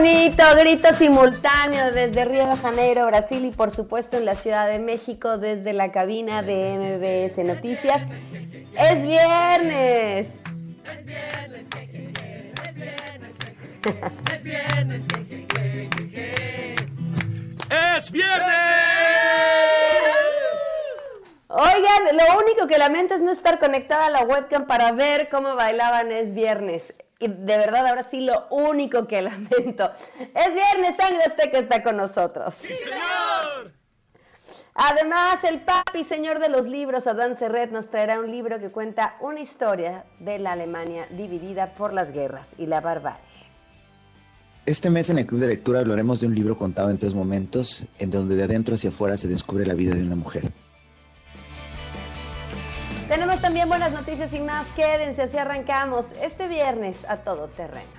bonito, grito simultáneo desde Río de Janeiro, Brasil y por supuesto en la Ciudad de México desde la cabina de MBS Noticias. Es viernes. Es viernes. Es viernes. Es viernes. Oigan, lo único que lamento es no estar conectada a la webcam para ver cómo bailaban Es Viernes. Y de verdad, ahora sí, lo único que lamento. Es viernes, Sangre Azteca está con nosotros. ¡Sí, señor! Además, el papi señor de los libros, Adán Serret, nos traerá un libro que cuenta una historia de la Alemania dividida por las guerras y la barbarie. Este mes en el Club de Lectura hablaremos de un libro contado en tres momentos, en donde de adentro hacia afuera se descubre la vida de una mujer. Tenemos también buenas noticias y más. Quédense, así arrancamos este viernes a todo terreno.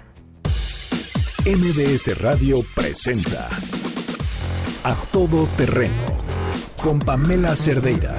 MBS Radio presenta A Todo Terreno con Pamela Cerdeira.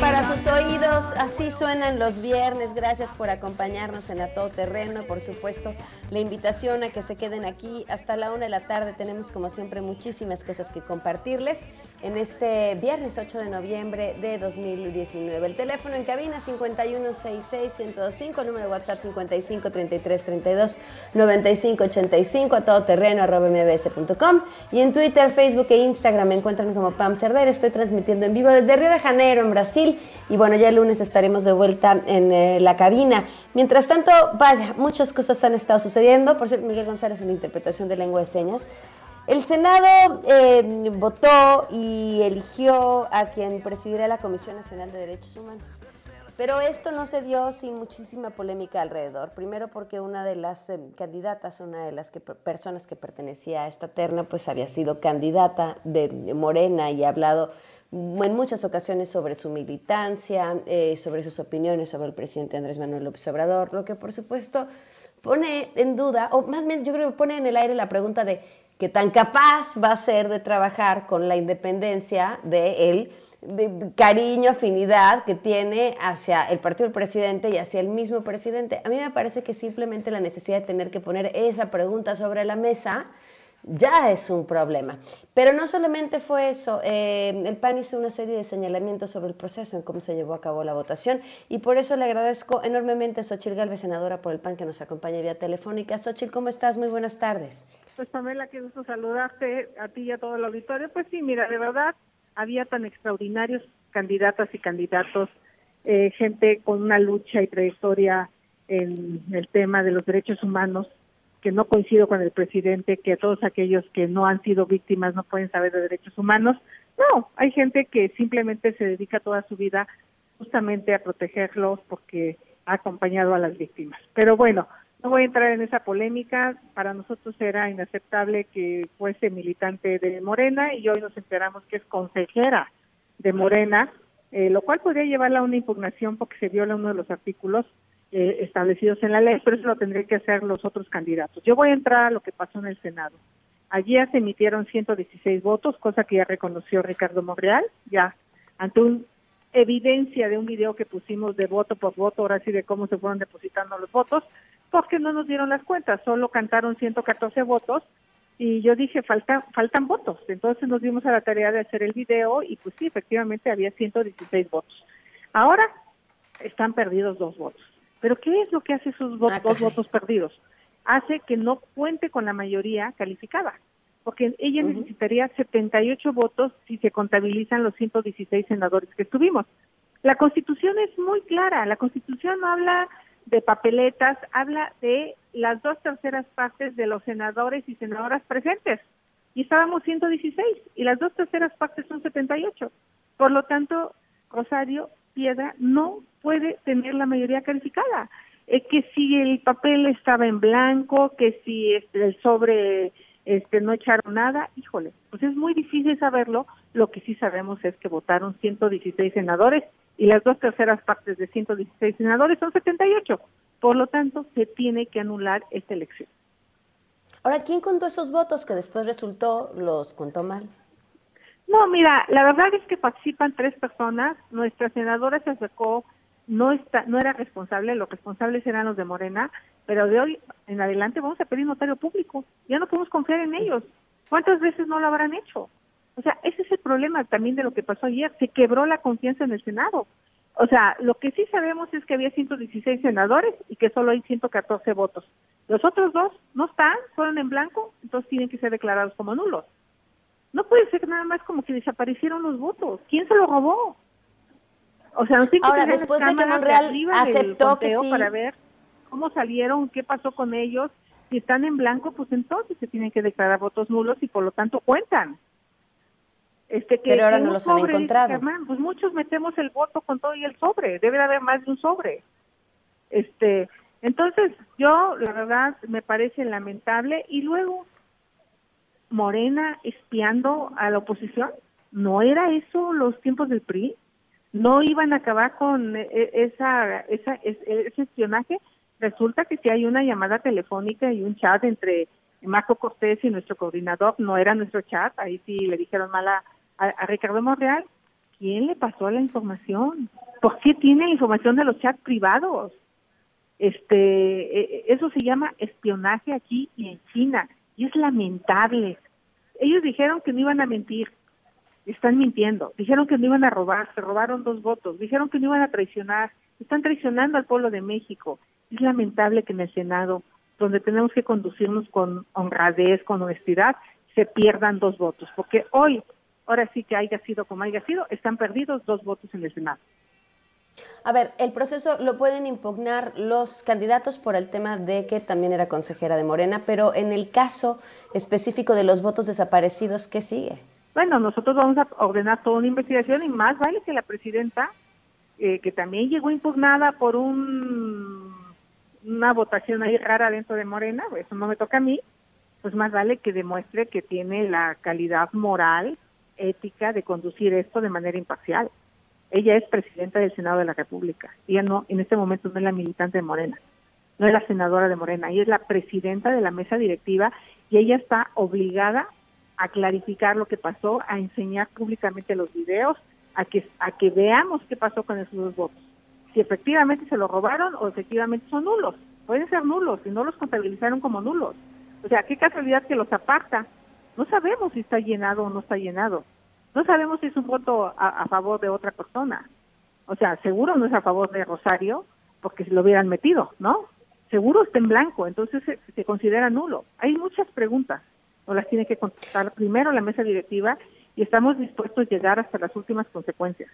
Para sus oídos. Así suenan los viernes. Gracias por acompañarnos en A Todo Terreno. Por supuesto, la invitación a que se queden aquí hasta la una de la tarde. Tenemos, como siempre, muchísimas cosas que compartirles en este viernes 8 de noviembre de 2019. El teléfono en cabina 5166-1025, el número de WhatsApp 553332-9585, a todoterreno arroba mbs.com y en Twitter, Facebook e Instagram me encuentran como Pam Cerder. Estoy transmitiendo en vivo desde Río de Janeiro, en Brasil y bueno, ya el lunes estaremos de vuelta en eh, la cabina. Mientras tanto, vaya, muchas cosas han estado sucediendo. Por cierto, Miguel González en la interpretación de lengua de señas. El Senado eh, votó y eligió a quien presidirá la Comisión Nacional de Derechos Humanos. Pero esto no se dio sin muchísima polémica alrededor. Primero porque una de las eh, candidatas, una de las personas que pertenecía a esta terna, pues había sido candidata de Morena y ha hablado en muchas ocasiones sobre su militancia, eh, sobre sus opiniones sobre el presidente Andrés Manuel López Obrador, lo que por supuesto pone en duda, o más bien yo creo que pone en el aire la pregunta de que tan capaz va a ser de trabajar con la independencia de él, de cariño, afinidad que tiene hacia el partido del presidente y hacia el mismo presidente. A mí me parece que simplemente la necesidad de tener que poner esa pregunta sobre la mesa ya es un problema. Pero no solamente fue eso, eh, el PAN hizo una serie de señalamientos sobre el proceso en cómo se llevó a cabo la votación y por eso le agradezco enormemente a Xochil Galvez, senadora por el PAN, que nos acompaña vía telefónica. Xochil, ¿cómo estás? Muy buenas tardes. Pues Pamela, qué gusto saludarte a ti y a todo el auditorio. Pues sí, mira, de verdad había tan extraordinarios candidatas y candidatos, eh, gente con una lucha y trayectoria en el tema de los derechos humanos, que no coincido con el presidente, que todos aquellos que no han sido víctimas no pueden saber de derechos humanos. No, hay gente que simplemente se dedica toda su vida justamente a protegerlos porque ha acompañado a las víctimas. Pero bueno, no voy a entrar en esa polémica. Para nosotros era inaceptable que fuese militante de Morena y hoy nos enteramos que es consejera de Morena, eh, lo cual podría llevarla a una impugnación porque se viola uno de los artículos eh, establecidos en la ley, pero eso lo tendrían que hacer los otros candidatos. Yo voy a entrar a lo que pasó en el Senado. Allí se emitieron 116 votos, cosa que ya reconoció Ricardo Monreal, ya ante una evidencia de un video que pusimos de voto por voto, ahora sí de cómo se fueron depositando los votos, porque no nos dieron las cuentas, solo cantaron 114 votos y yo dije, falta, faltan votos. Entonces nos dimos a la tarea de hacer el video y pues sí, efectivamente había 116 votos. Ahora están perdidos dos votos. Pero ¿qué es lo que hace esos ah, dos votos perdidos? Hace que no cuente con la mayoría calificada, porque ella necesitaría 78 votos si se contabilizan los 116 senadores que estuvimos. La Constitución es muy clara, la Constitución habla de papeletas, habla de las dos terceras partes de los senadores y senadoras presentes. Y estábamos 116 y las dos terceras partes son 78. Por lo tanto, Rosario Piedra no puede tener la mayoría calificada. Eh, que si el papel estaba en blanco, que si este, el sobre este, no echaron nada, híjole, pues es muy difícil saberlo. Lo que sí sabemos es que votaron 116 senadores y las dos terceras partes de 116 senadores son 78. Por lo tanto, se tiene que anular esta elección. Ahora, ¿quién contó esos votos que después resultó los contó mal? No, mira, la verdad es que participan tres personas. Nuestra senadora se acercó, no está, no era responsable, los responsables eran los de Morena, pero de hoy en adelante vamos a pedir notario público. Ya no podemos confiar en ellos. ¿Cuántas veces no lo habrán hecho? O sea, ese es el problema también de lo que pasó ayer. Se quebró la confianza en el Senado. O sea, lo que sí sabemos es que había 116 senadores y que solo hay 114 votos. Los otros dos no están, fueron en blanco, entonces tienen que ser declarados como nulos. No puede ser nada más como que desaparecieron los votos. ¿Quién se lo robó? O sea, no tiene Ahora, después de que Monreal aceptó que sí. para ver cómo salieron, qué pasó con ellos. Si están en blanco, pues entonces se tienen que declarar votos nulos y por lo tanto cuentan. Este, que, Pero ahora no los han encontrado. pues muchos metemos el voto con todo y el sobre. Debe de haber más de un sobre. Este, entonces, yo, la verdad, me parece lamentable. Y luego, Morena espiando a la oposición. ¿No era eso los tiempos del PRI? ¿No iban a acabar con e, e, esa, esa, ese espionaje? Resulta que si hay una llamada telefónica y un chat entre Marco Cortés y nuestro coordinador, no era nuestro chat, ahí sí le dijeron mal a, Ricardo Monreal, ¿quién le pasó la información? ¿Por qué tiene información de los chats privados? Este, e, e, eso se llama espionaje aquí y en China y es lamentable. Ellos dijeron que no iban a mentir, están mintiendo. Dijeron que no iban a robar, se robaron dos votos. Dijeron que no iban a traicionar, están traicionando al pueblo de México. Es lamentable que en el Senado, donde tenemos que conducirnos con honradez, con honestidad, se pierdan dos votos, porque hoy ahora sí que haya sido como haya sido, están perdidos dos votos en el Senado. A ver, el proceso lo pueden impugnar los candidatos por el tema de que también era consejera de Morena, pero en el caso específico de los votos desaparecidos, ¿qué sigue? Bueno, nosotros vamos a ordenar toda una investigación y más vale que la presidenta, eh, que también llegó impugnada por un, una votación ahí rara dentro de Morena, eso no me toca a mí, pues más vale que demuestre que tiene la calidad moral ética de conducir esto de manera imparcial. Ella es presidenta del Senado de la República. Ella no, en este momento no es la militante de Morena, no es la senadora de Morena, ella es la presidenta de la mesa directiva y ella está obligada a clarificar lo que pasó, a enseñar públicamente los videos, a que, a que veamos qué pasó con esos dos votos. Si efectivamente se lo robaron o efectivamente son nulos. Pueden ser nulos y no los contabilizaron como nulos. O sea, qué casualidad que los aparta no sabemos si está llenado o no está llenado. No sabemos si es un voto a, favor de otra persona. O sea, seguro no es a favor de Rosario, porque si lo hubieran metido, ¿no? Seguro está en blanco, entonces se, considera nulo. Hay muchas preguntas, o las tiene que contestar primero la mesa directiva y estamos dispuestos a llegar hasta las últimas consecuencias.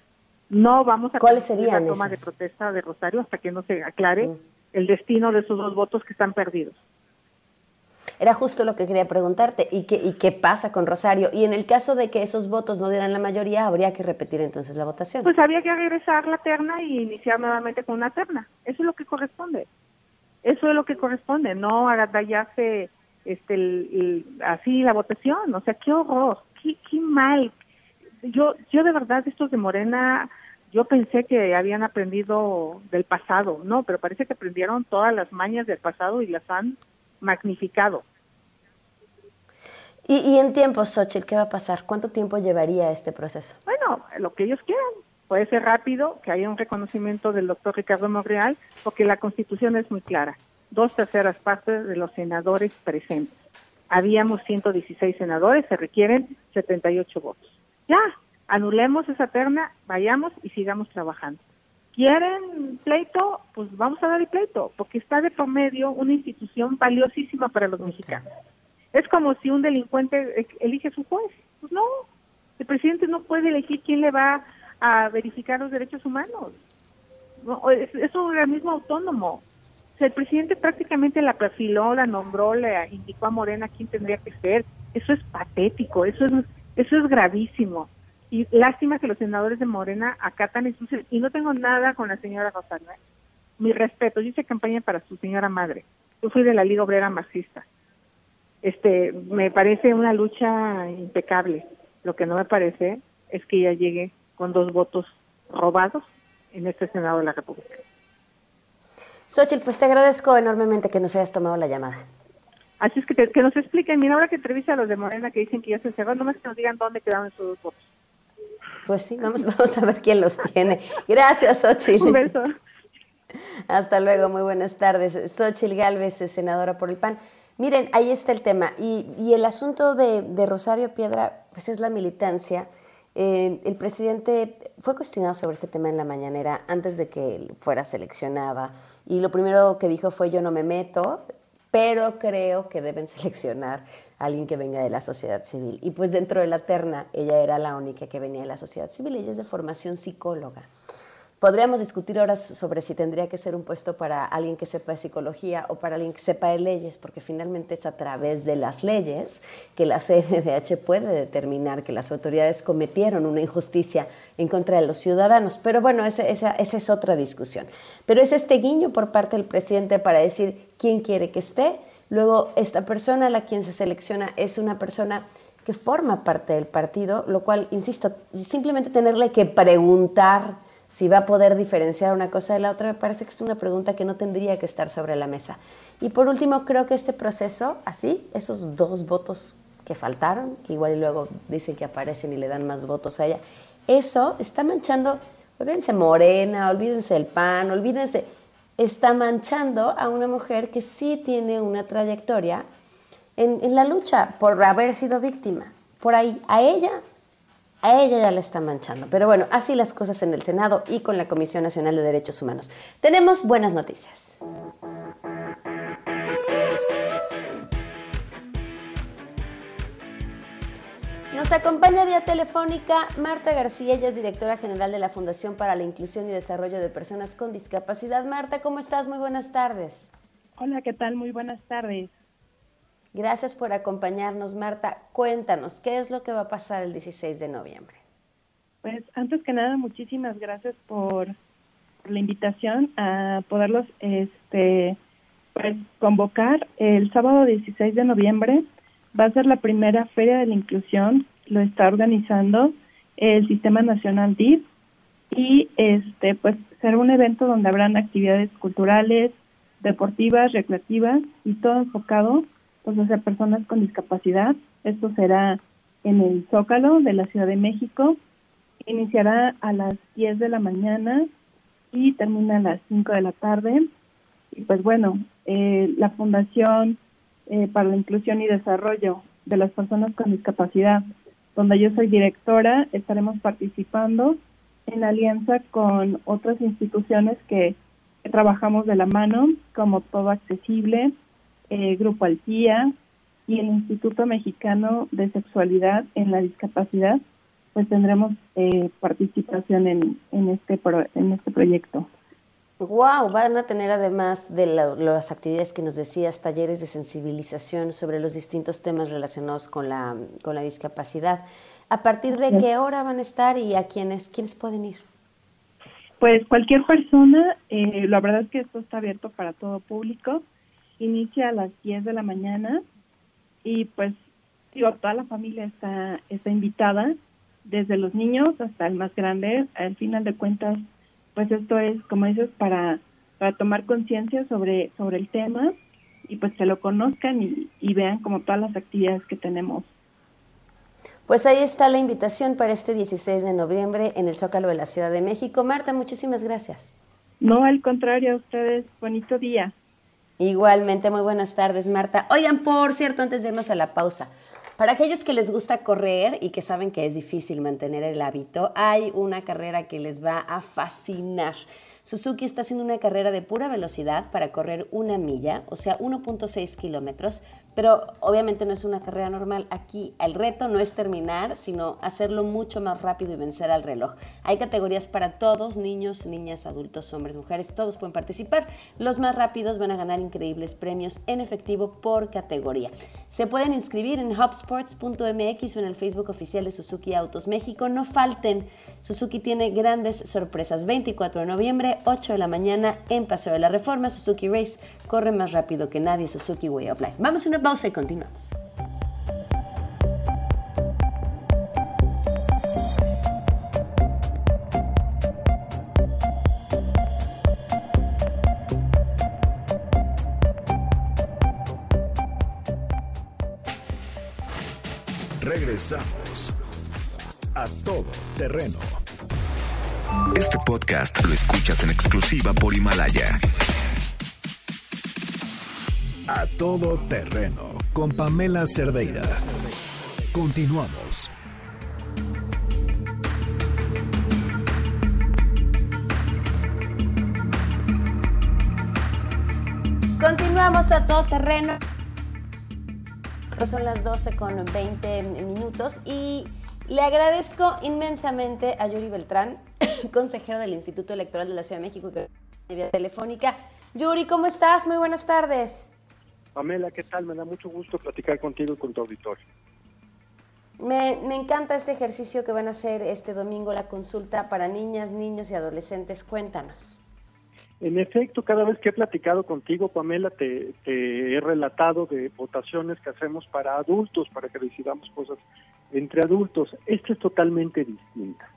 No vamos a ¿Cuáles serían la toma de protesta de Rosario hasta que no se aclare mm. el destino de esos dos votos que están perdidos. Era justo lo que quería preguntarte. ¿Y qué, ¿Y qué pasa con Rosario? Y en el caso de que esos votos no dieran la mayoría, habría que repetir entonces la votación. Pues habría que regresar la terna y iniciar nuevamente con una terna. Eso es lo que corresponde. Eso es lo que corresponde, no agandallarse este, así la votación. O sea, qué horror, qué, qué mal. Yo, yo de verdad, estos de Morena, yo pensé que habían aprendido del pasado, no, pero parece que aprendieron todas las mañas del pasado y las han magnificado. ¿Y, en tiempo, Xochitl, qué va a pasar? ¿Cuánto tiempo llevaría este proceso? Bueno, lo que ellos quieran. Puede ser rápido, que haya un reconocimiento del doctor Ricardo Monreal, porque la Constitución es muy clara. Dos terceras partes de los senadores presentes. Habíamos 116 senadores, se requieren 78 votos. Ya, anulemos esa terna, vayamos y sigamos trabajando quieren pleito, pues vamos a dar el pleito, porque está de promedio una institución valiosísima para los mexicanos. Es como si un delincuente elige su juez. Pues no, el presidente no puede elegir quién le va a verificar los derechos humanos. No, es, un organismo autónomo. El presidente prácticamente la perfiló, la nombró, le indicó a Morena quién tendría que ser. Eso es patético, eso es, eso es gravísimo. Y lástima que los senadores de Morena acatan eso. Y no tengo nada con la señora Rosario. ¿eh? Mi respeto, yo hice campaña para su señora madre. Yo fui de la Liga Obrera Marxista. Este, me parece una lucha impecable. Lo que no me parece es que ella llegue con dos votos robados en este Senado de la República. Xochitl, pues te agradezco enormemente que nos hayas tomado la llamada. Así es que, que nos expliquen, mira, ahora que entrevista a los de Morena que dicen que ya se cerró, nomás que nos digan dónde quedaron dos votos. Pues sí, vamos, vamos a ver quién los tiene. Gracias, Xochitl. Un beso. Hasta luego, muy buenas tardes. Xochitl Galvez, senadora por el PAN. Miren, ahí está el tema. Y, y el asunto de, de, Rosario Piedra, pues es la militancia. Eh, el presidente fue cuestionado sobre este tema en la mañanera antes de que fuera seleccionada. Y lo primero que dijo fue yo no me meto, pero creo que deben seleccionar a alguien que venga de la sociedad civil. Y pues dentro de la terna, ella era la única que venía de la sociedad civil, ella es de formación psicóloga. Podríamos discutir ahora sobre si tendría que ser un puesto para alguien que sepa de psicología o para alguien que sepa de leyes, porque finalmente es a través de las leyes que la CNDH puede determinar que las autoridades cometieron una injusticia en contra de los ciudadanos. Pero bueno, esa, esa, esa es otra discusión. Pero es este guiño por parte del presidente para decir quién quiere que esté. Luego, esta persona a la quien se selecciona es una persona que forma parte del partido, lo cual, insisto, simplemente tenerle que preguntar si va a poder diferenciar una cosa de la otra, me parece que es una pregunta que no tendría que estar sobre la mesa. Y por último, creo que este proceso, así, esos dos votos que faltaron, que igual y luego dicen que aparecen y le dan más votos a ella, eso está manchando, olvídense Morena, olvídense el PAN, olvídense, está manchando a una mujer que sí tiene una trayectoria en, en la lucha por haber sido víctima. Por ahí, a ella a ella ya la está manchando. Pero bueno, así las cosas en el Senado y con la Comisión Nacional de Derechos Humanos. Tenemos buenas noticias. Nos acompaña vía telefónica Marta García, ella es directora general de la Fundación para la Inclusión y Desarrollo de Personas con Discapacidad. Marta, ¿cómo estás? Muy buenas tardes. Hola, ¿qué tal? Muy buenas tardes. Gracias por acompañarnos, Marta. Cuéntanos, ¿qué es lo que va a pasar el 16 de noviembre? Pues antes que nada, muchísimas gracias por, la invitación a poderlos este, pues, convocar. El sábado 16 de noviembre va a ser la primera Feria de la Inclusión, lo está organizando el Sistema Nacional DIF y este pues será un evento donde habrán actividades culturales, deportivas, recreativas y todo enfocado pues, sea, personas con discapacidad. Esto será en el Zócalo de la Ciudad de México. Iniciará a las 10 de la mañana y termina a las 5 de la tarde. Y pues bueno, eh, la Fundación eh, para la Inclusión y Desarrollo de las Personas con Discapacidad, donde yo soy directora, estaremos participando en alianza con otras instituciones que trabajamos de la mano, como Todo Accesible, eh, Grupo Altía y el Instituto Mexicano de Sexualidad en la Discapacidad, pues tendremos eh, participación en, en, este en este proyecto. Wow, van a tener además de las actividades que nos decías, talleres de sensibilización sobre los distintos temas relacionados con la, con la discapacidad. ¿A partir de qué hora van a estar y a quiénes, quiénes pueden ir? Pues cualquier persona, eh, la verdad es que esto está abierto para todo público inicia a las 10 de la mañana y pues digo, toda la familia está, está invitada, desde los niños hasta el más grande. Al final de cuentas, pues esto es, como dices, para, para tomar conciencia sobre, sobre el tema y pues que lo conozcan y, y vean como todas las actividades que tenemos. Pues ahí está la invitación para este 16 de noviembre en el Zócalo de la Ciudad de México. Marta, muchísimas gracias. No, al contrario, a ustedes, bonito día. Igualmente, muy buenas tardes, Marta. Oigan, por cierto, antes de irnos a la pausa, para aquellos que les gusta correr y que saben que es difícil mantener el hábito, hay una carrera que les va a fascinar. Suzuki está haciendo una carrera de pura velocidad para correr una milla, o sea, 1.6 kilómetros, pero obviamente no es una carrera normal. Aquí el reto no es terminar, sino hacerlo mucho más rápido y vencer al reloj. Hay categorías para todos, niños, niñas, adultos, hombres, mujeres, todos pueden participar. Los más rápidos van a ganar increíbles premios en efectivo por categoría. Se pueden inscribir en hubsports.mx o en el Facebook oficial de Suzuki Autos México. No falten, Suzuki tiene grandes sorpresas. 24 de noviembre, 8 de la mañana en Paseo de la Reforma, Suzuki Race corre más rápido que nadie, Suzuki Way of Life. Vamos a una pausa y continuamos. Regresamos a todo terreno. Este podcast lo escuchas en exclusiva por Himalaya. A todo terreno con Pamela Cerdeira. Continuamos. Continuamos a todo terreno. Son las 12 con 20 minutos y le agradezco inmensamente a Yuri Beltrán, consejero del Instituto Electoral de la Ciudad de México, que vía telefónica. Yuri, ¿cómo estás? Muy buenas tardes. Pamela, ¿qué tal? Me da mucho gusto platicar contigo y con tu auditorio. Me, me, encanta este ejercicio que van a hacer este domingo, la consulta para niñas, niños y adolescentes. Cuéntanos. En efecto, cada vez que he platicado contigo, Pamela, te, te he relatado de votaciones que hacemos para adultos, para que decidamos cosas entre adultos. Esta es totalmente distinta.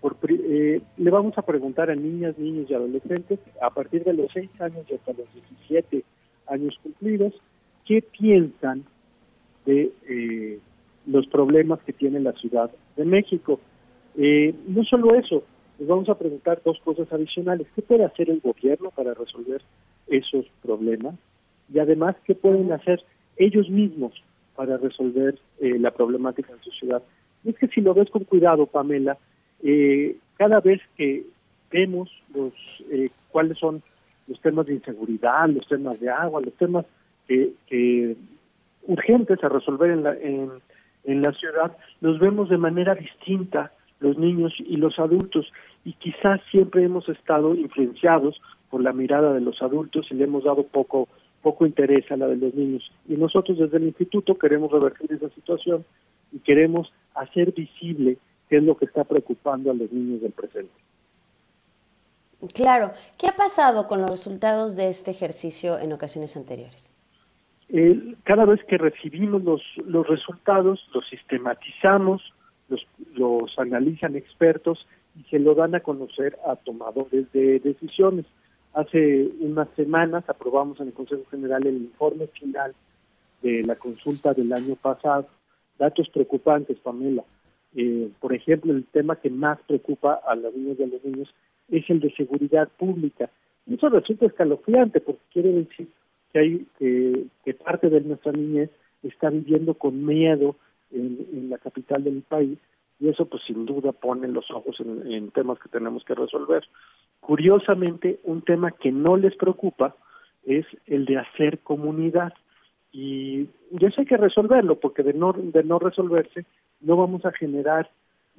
Por, eh, le vamos a preguntar a niñas, niños y adolescentes a partir de los 6 años y hasta los 17 años cumplidos, qué piensan de eh, los problemas que tiene la Ciudad de México. Eh, no solo eso, les vamos a preguntar dos cosas adicionales. ¿Qué puede hacer el gobierno para resolver esos problemas? Y además, ¿qué pueden hacer ellos mismos para resolver eh, la problemática en su ciudad? Y es que si lo ves con cuidado, Pamela, eh, cada vez que vemos los eh, cuáles son los temas de inseguridad, los temas de agua, los temas que, que urgentes a resolver en la, en, en la ciudad, los vemos de manera distinta los niños y los adultos y quizás siempre hemos estado influenciados por la mirada de los adultos y le hemos dado poco poco interés a la de los niños y nosotros desde el instituto queremos revertir esa situación y queremos hacer visible qué es lo que está preocupando a los niños del presente. Claro. ¿Qué ha pasado con los resultados de este ejercicio en ocasiones anteriores? Eh, cada vez que recibimos los, los resultados, los sistematizamos, los, los analizan expertos y se lo dan a conocer a tomadores de decisiones. Hace unas semanas aprobamos en el Consejo General el informe final de la consulta del año pasado. Datos preocupantes, Pamela. Eh, por ejemplo, el tema que más preocupa a las niñas y a los niños es el de seguridad pública. Y eso resulta escalofriante porque quiere decir que hay que, parte de nuestra niñez está viviendo con miedo en, la capital del país y eso pues sin duda pone los ojos en, temas que tenemos que resolver. Curiosamente, un tema que no les preocupa es el de hacer comunidad y eso hay que resolverlo porque de no de no resolverse no vamos a generar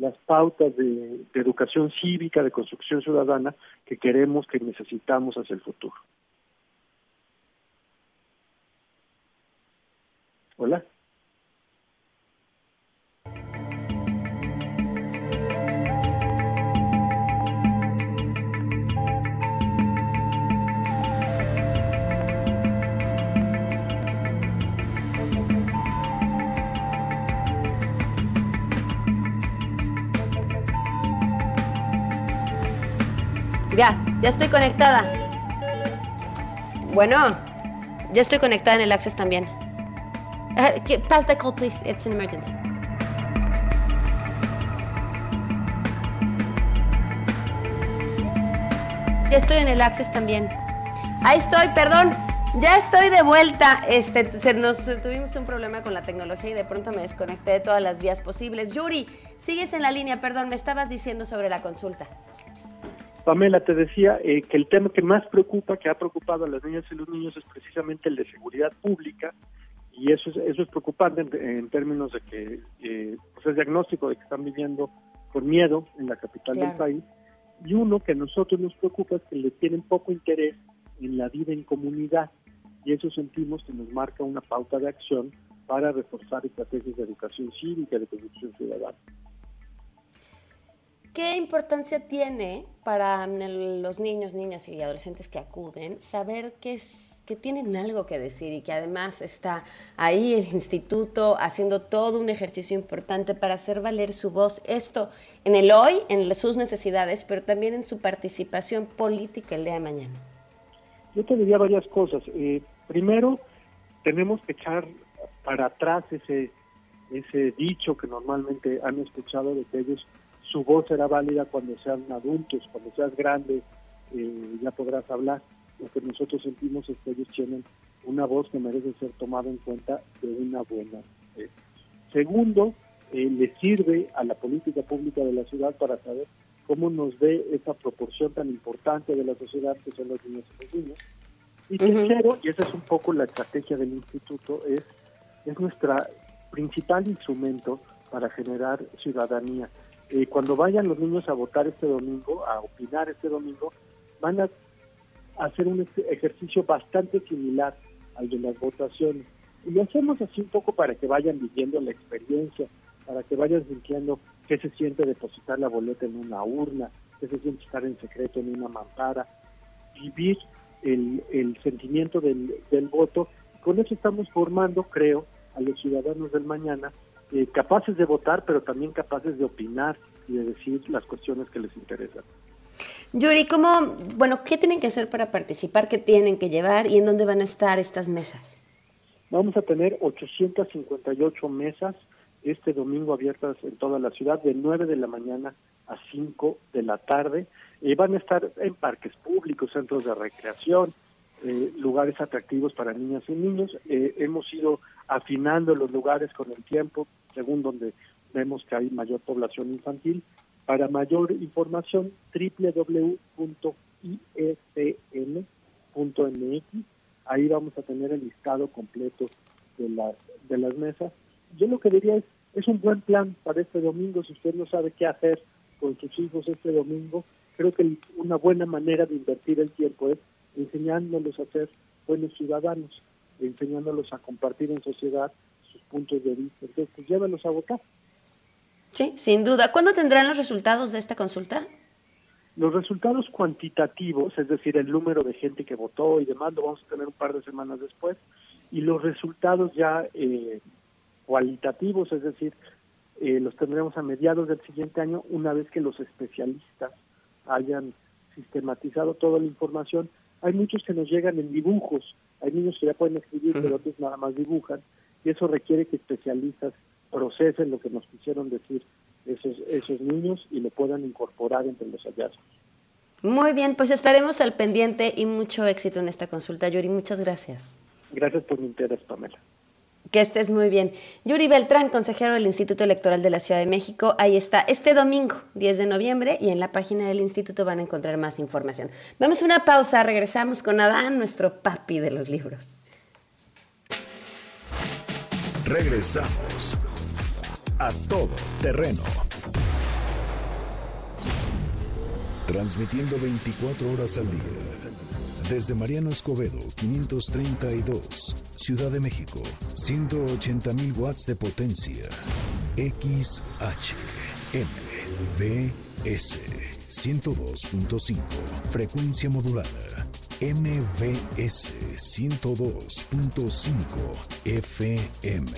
las pautas de, educación cívica, de construcción ciudadana que queremos, que necesitamos hacia el futuro. Hola. Ya, estoy conectada. Bueno, ya estoy conectada en el Access también. Uh, pass the call, please. It's an emergency. Ya estoy en el Access también. Ahí estoy, perdón. Ya estoy de vuelta. Este, se nos tuvimos un problema con la tecnología y de pronto me desconecté de todas las vías posibles. Yuri, sigues en la línea, perdón, me estabas diciendo sobre la consulta. Pamela, te decía eh, que el tema que más preocupa, que ha preocupado a las niñas y los niños es precisamente el de seguridad pública y eso es, eso es preocupante en, términos de que eh, pues es diagnóstico de que están viviendo con miedo en la capital del país y uno que a nosotros nos preocupa es que le tienen poco interés en la vida en comunidad y eso sentimos que nos marca una pauta de acción para reforzar estrategias de educación cívica, de construcción ciudadana. ¿Qué importancia tiene para los niños, niñas y adolescentes que acuden saber que, es, que tienen algo que decir y que además está ahí el instituto haciendo todo un ejercicio importante para hacer valer su voz, esto en el hoy, en sus necesidades, pero también en su participación política el día de mañana? Yo te diría varias cosas. Eh, primero, tenemos que echar para atrás ese, ese dicho que normalmente han escuchado de que ellos su voz será válida cuando sean adultos, cuando seas grande, eh, ya podrás hablar. Lo que nosotros sentimos es que ellos tienen una voz que merece ser tomada en cuenta de una buena vez. Segundo, eh, le sirve a la política pública de la ciudad para saber cómo nos ve esa proporción tan importante de la sociedad que son los niños y los niños. Y tercero, y esa es un poco la estrategia del instituto, es, es nuestra principal instrumento para generar ciudadanía. Eh, cuando vayan los niños a votar este domingo, a opinar este domingo, van a hacer un ejercicio bastante similar al de las votaciones. Y lo hacemos así un poco para que vayan viviendo la experiencia, para que vayan sintiendo qué se siente depositar la boleta en una urna, qué se siente estar en secreto en una mampara, vivir el, el sentimiento del, del voto. Con eso estamos formando, creo, a los ciudadanos del mañana eh, capaces de votar, pero también capaces de opinar y de decir las cuestiones que les interesan. Yuri, ¿cómo, bueno, qué tienen que hacer para participar? ¿Qué tienen que llevar y en dónde van a estar estas mesas? Vamos a tener 858 mesas este domingo abiertas en toda la ciudad de 9 de la mañana a 5 de la tarde. y van a estar en parques públicos, centros de recreación, eh, lugares atractivos para niñas y niños. Eh, hemos ido afinando los lugares con el tiempo, según donde vemos que hay mayor población infantil. Para mayor información, www.isn.mx. Ahí vamos a tener el listado completo de las, de las mesas. Yo lo que diría es, es un buen plan para este domingo. Si usted no sabe qué hacer con sus hijos este domingo, creo que una buena manera de invertir el tiempo es enseñándolos a ser buenos ciudadanos, enseñándolos a compartir en sociedad puntos de vista. Entonces, pues llévalos a votar. Sí, sin duda. ¿Cuándo tendrán los resultados de esta consulta? Los resultados cuantitativos, es decir, el número de gente que votó y demás, lo vamos a tener un par de semanas después. Y los resultados ya eh, cualitativos, es decir, eh, los tendremos a mediados del siguiente año, una vez que los especialistas hayan sistematizado toda la información hay muchos que nos llegan en dibujos, hay niños que ya pueden escribir, pero otros nada más dibujan, y eso requiere que especialistas procesen lo que nos quisieron decir esos, esos niños y lo puedan incorporar entre los hallazgos. Muy bien, pues estaremos al pendiente y mucho éxito en esta consulta, Yuri. Muchas gracias. Gracias por mi interés, Pamela. Que estés muy bien. Yuri Beltrán, consejero del Instituto Electoral de la Ciudad de México. Ahí está, este domingo, 10 de noviembre, y en la página del instituto van a encontrar más información. Vamos a una pausa, regresamos con Adán, nuestro papi de los libros. Regresamos a todo terreno. Transmitiendo 24 horas al día desde Mariano Escobedo, 532, Ciudad de México, 180.000 watts de potencia. XH, MVS, 102.5, frecuencia modulada. MVS 102.5 FM.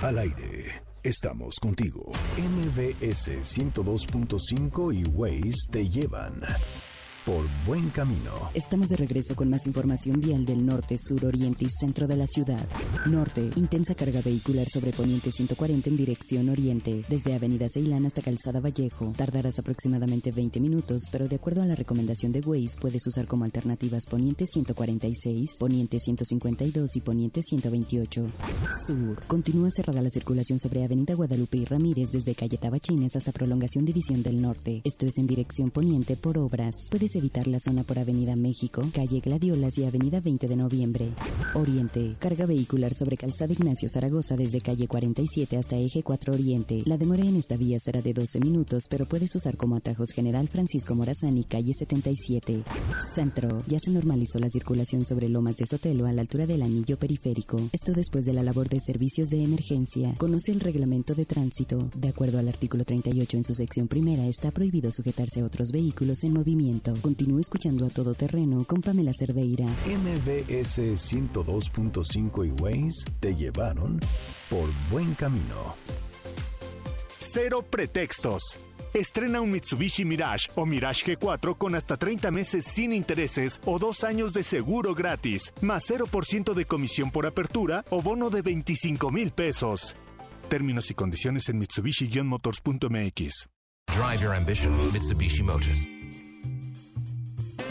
Al aire. Estamos contigo. MVS 102.5 y Waze te llevan por buen camino. Estamos de regreso con más información vial del norte, sur, oriente y centro de la ciudad. Norte, intensa carga vehicular sobre Poniente 140 en dirección oriente, desde Avenida Ceilán hasta Calzada Vallejo. Tardarás aproximadamente 20 minutos, pero de acuerdo a la recomendación de Waze, puedes usar como alternativas Poniente 146, Poniente 152 y Poniente 128. Sur, continúa cerrada la circulación sobre Avenida Guadalupe y Ramírez desde calle Tabachines hasta prolongación División del Norte. Esto es en dirección poniente por obras. Puedes evitar la zona por Avenida México, calle Gladiolas y Avenida 20 de Noviembre. Oriente, carga vehicular sobre Calzada Ignacio Zaragoza desde calle 47 hasta eje 4 Oriente. La demora en esta vía será de 12 minutos, pero puedes usar como atajos General Francisco Morazán y calle 77. Centro, ya se normalizó la circulación sobre Lomas de Sotelo a la altura del anillo periférico. Esto después de la labor de servicios de emergencia. Conoce el reglamento de tránsito. De acuerdo al artículo 38 en su sección primera, está prohibido sujetarse a otros vehículos en movimiento. Continúe escuchando a todo terreno con Pamela Cerdeira. MBS 102.5 y Waze te llevaron por buen camino. Cero pretextos. Estrena un Mitsubishi Mirage o Mirage G4 con hasta 30 meses sin intereses o dos años de seguro gratis, más 0% de comisión por apertura o bono de 25 mil pesos. Términos y condiciones en Mitsubishi-motors.mx. Drive your ambition, Mitsubishi Motors.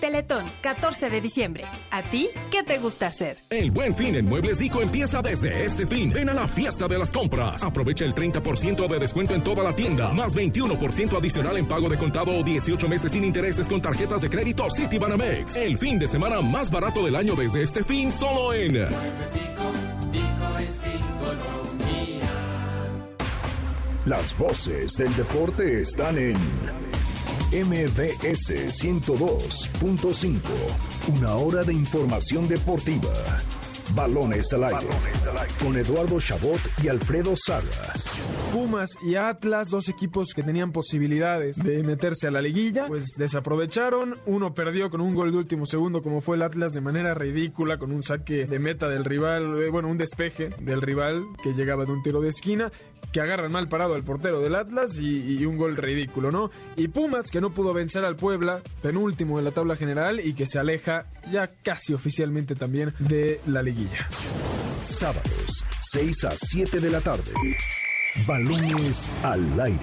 Teletón, 14 de diciembre. ¿A ti qué te gusta hacer? El buen fin en Muebles Dico empieza desde este fin. Ven a la fiesta de las compras. Aprovecha el 30% de descuento en toda la tienda, más 21% adicional en pago de contado o 18 meses sin intereses con tarjetas de crédito Citibanamex. El fin de semana más barato del año desde este fin, solo en Muebles Dico, Dico es Las voces del deporte están en MBS 102.5. Una hora de información deportiva. Balones al aire. Con Eduardo Chabot y Alfredo Salas. Pumas y Atlas, dos equipos que tenían posibilidades de meterse a la liguilla, pues desaprovecharon. Uno perdió con un gol de último segundo, como fue el Atlas, de manera ridícula, con un saque de meta del rival, eh, bueno, un despeje del rival que llegaba de un tiro de esquina que agarran mal parado al portero del Atlas y, un gol ridículo, ¿no? Y Pumas, que no pudo vencer al Puebla, penúltimo en la tabla general y que se aleja ya casi oficialmente también de la liguilla. Sábados, 6 a 7 de la tarde. Balones al aire.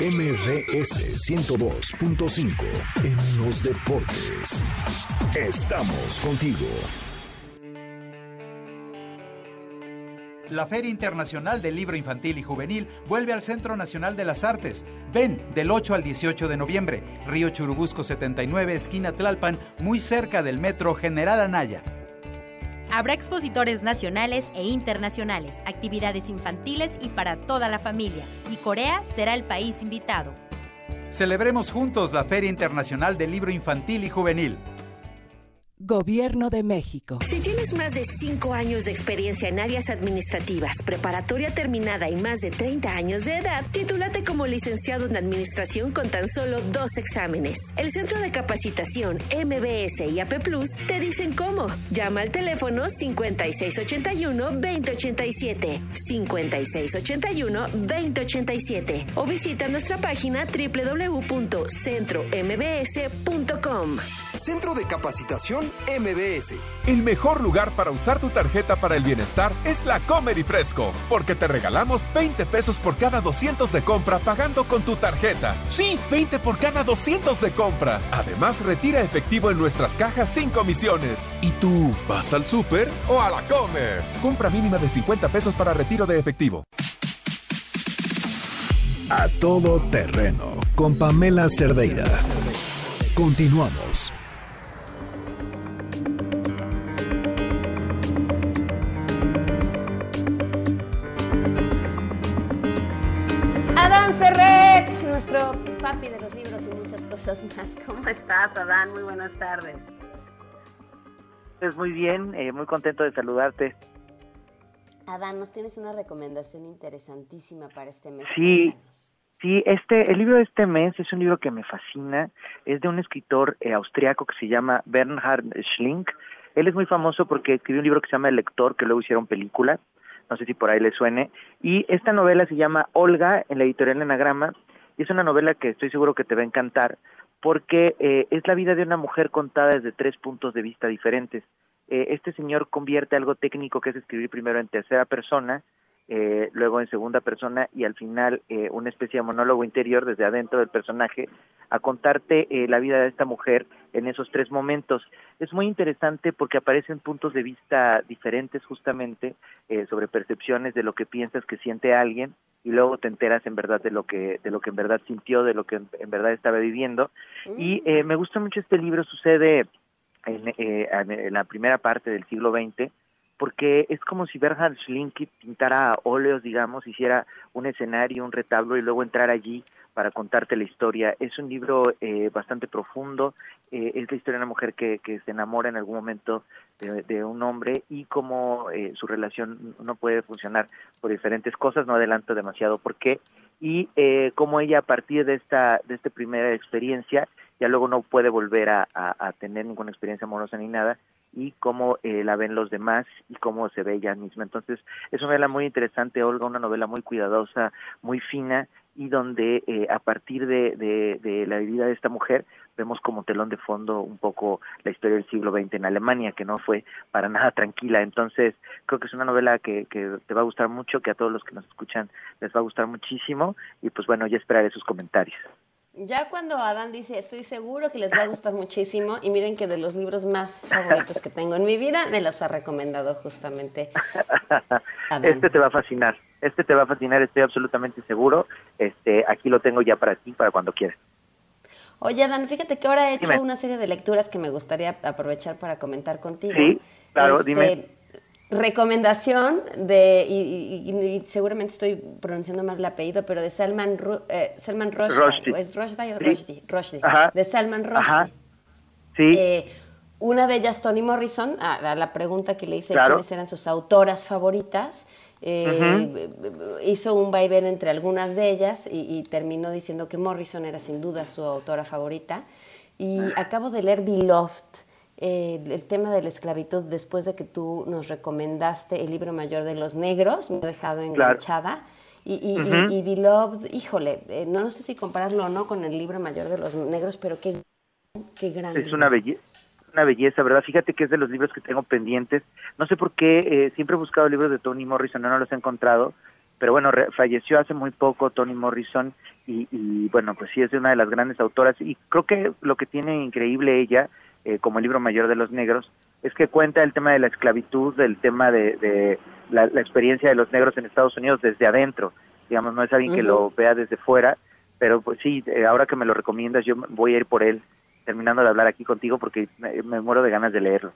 MBS 102.5 en los deportes. Estamos contigo. La Feria Internacional del Libro Infantil y Juvenil vuelve al Centro Nacional de las Artes. Ven del 8 al 18 de noviembre, Río Churubusco 79, esquina Tlalpan, muy cerca del Metro General Anaya. Habrá expositores nacionales e internacionales, actividades infantiles y para toda la familia. Y Corea será el país invitado. Celebremos juntos la Feria Internacional del Libro Infantil y Juvenil. Gobierno de México. Si tienes más de 5 años de experiencia en áreas administrativas, preparatoria terminada y más de 30 años de edad, titúlate como licenciado en administración con tan solo dos exámenes. El Centro de Capacitación MBS y AP Plus te dicen cómo. Llama al teléfono 5681-2087, 5681-2087 o visita nuestra página www.centrombs.com. Centro de Capacitación MBS. El mejor lugar para usar tu tarjeta para el bienestar es la Comer y Fresco, porque te regalamos 20 pesos por cada 200 de compra pagando con tu tarjeta. Sí, 20 por cada 200 de compra. Además, retira efectivo en nuestras cajas sin comisiones. ¿Y tú vas al súper o a la Comer? Compra mínima de 50 pesos para retiro de efectivo. A todo terreno con Pamela Cerdeira. Continuamos. Nuestro papi de los libros y muchas cosas más. ¿Cómo estás, Adán? Muy buenas tardes. Pues muy bien, eh, muy contento de saludarte. Adán, nos tienes una recomendación interesantísima para este mes. Sí, Sí, este, el libro de este mes es un libro que me fascina. Es de un escritor eh, austriaco que se llama Bernhard Schlink. Él es muy famoso porque escribió un libro que se llama El lector, que luego hicieron película. No sé si por ahí le suene. Y esta novela se llama Olga, en la editorial Enagrama. Y es una novela que estoy seguro que te va a encantar porque eh, es la vida de una mujer contada desde tres puntos de vista diferentes. Eh, este señor convierte algo técnico que es escribir primero en tercera persona, eh, luego en segunda persona y al final eh, una especie de monólogo interior desde adentro del personaje a contarte eh, la vida de esta mujer en esos tres momentos. Es muy interesante porque aparecen puntos de vista diferentes justamente eh, sobre percepciones de lo que piensas que siente alguien y luego te enteras en verdad de lo que de lo que en verdad sintió, de lo que en, en verdad estaba viviendo. Y eh, me gusta mucho este libro, sucede en, eh, en la primera parte del siglo XX porque es como si Bernhard Schlinky pintara óleos, digamos, hiciera un escenario, un retablo y luego entrar allí para contarte la historia. Es un libro eh, bastante profundo, eh, es la historia de una mujer que, que se enamora en algún momento de, de un hombre y cómo eh, su relación no puede funcionar por diferentes cosas, no adelanto demasiado por qué, y eh, cómo ella a partir de esta, de esta primera experiencia ya luego no puede volver a tener ninguna experiencia amorosa ni nada, y cómo eh, la ven los demás y cómo se ve ella misma. Entonces, es una novela muy interesante, Olga, una novela muy cuidadosa, muy fina y donde eh, a partir de, de, de, la vida de esta mujer vemos como telón de fondo un poco la historia del siglo XX en Alemania, que no fue para nada tranquila. Entonces, creo que es una novela que, que te va a gustar mucho, que a todos los que nos escuchan les va a gustar muchísimo y pues bueno, ya esperaré sus comentarios. Ya cuando Adán dice, estoy seguro que les va a gustar muchísimo, y miren que de los libros más favoritos que tengo en mi vida, me los ha recomendado justamente Adán. Este te va a fascinar, este te va a fascinar, estoy absolutamente seguro. Este, aquí lo tengo ya para ti, para cuando quieras. Oye, Adán, fíjate que ahora he hecho Dime. una serie de lecturas que me gustaría aprovechar para comentar contigo. Sí, claro, Este, dime. Recomendación de, y, y- y seguramente estoy pronunciando mal el apellido, pero de Salman, Ru- eh, Salman Rushdie. Rushdie. ¿O ¿Es Rushdie o. Rushdie? Rushdie. De Salman Rushdie. Ajá. Sí, Eh, una de ellas, Toni Morrison, a, a la pregunta que le hice Claro. quiénes eran sus autoras favoritas, eh, hizo un vaivén entre algunas de ellas y, y terminó diciendo que Morrison era sin duda su autora favorita. Y Ah. acabo de leer Beloved, eh, el tema de la esclavitud, después de que tú nos recomendaste el libro mayor de los negros, me ha dejado enganchada. Y, y, y Beloved, híjole, eh, no, no sé si compararlo o no con el libro mayor de los negros, pero qué, qué gran es una belleza. Una belleza, ¿verdad? Fíjate que es de los libros que tengo pendientes. No sé por qué, eh, siempre he buscado libros de Toni Morrison, no, no los he encontrado. Pero bueno, re- falleció hace muy poco Toni Morrison y, y bueno, pues sí es una de las grandes autoras. Y creo que lo que tiene increíble ella, eh, como el libro mayor de los negros, es que cuenta el tema de la esclavitud, del tema de, de la, la experiencia de los negros en Estados Unidos desde adentro. Digamos, no es alguien que lo vea desde fuera, pero pues sí, eh, ahora que me lo recomiendas, yo voy a ir por él, terminando de hablar aquí contigo, porque me, me muero de ganas de leerlo.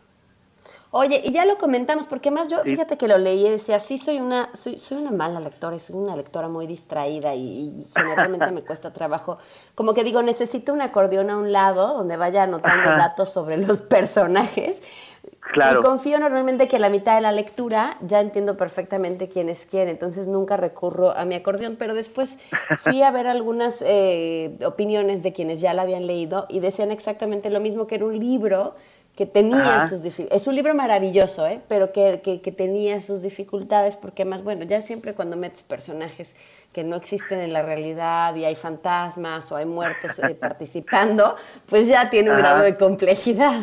Oye, y ya lo comentamos, porque más yo, fíjate que lo leí y decía, sí, soy una, soy, soy una mala lectora, y soy una lectora muy distraída y, y generalmente me cuesta trabajo. Como que digo, necesito un acordeón a un lado donde vaya anotando datos sobre los personajes. Claro. Y confío normalmente que a la mitad de la lectura ya entiendo perfectamente quién es quién, entonces nunca recurro a mi acordeón, pero después fui a ver algunas eh, opiniones de quienes ya la habían leído y decían exactamente lo mismo, que era un libro que tenía Ajá. sus dificultades. Es un libro maravilloso, ¿eh? pero que, que, que tenía sus dificultades, porque más, bueno, ya siempre cuando metes personajes que no existen en la realidad y hay fantasmas o hay muertos eh, participando, pues ya tiene un Ajá. grado de complejidad.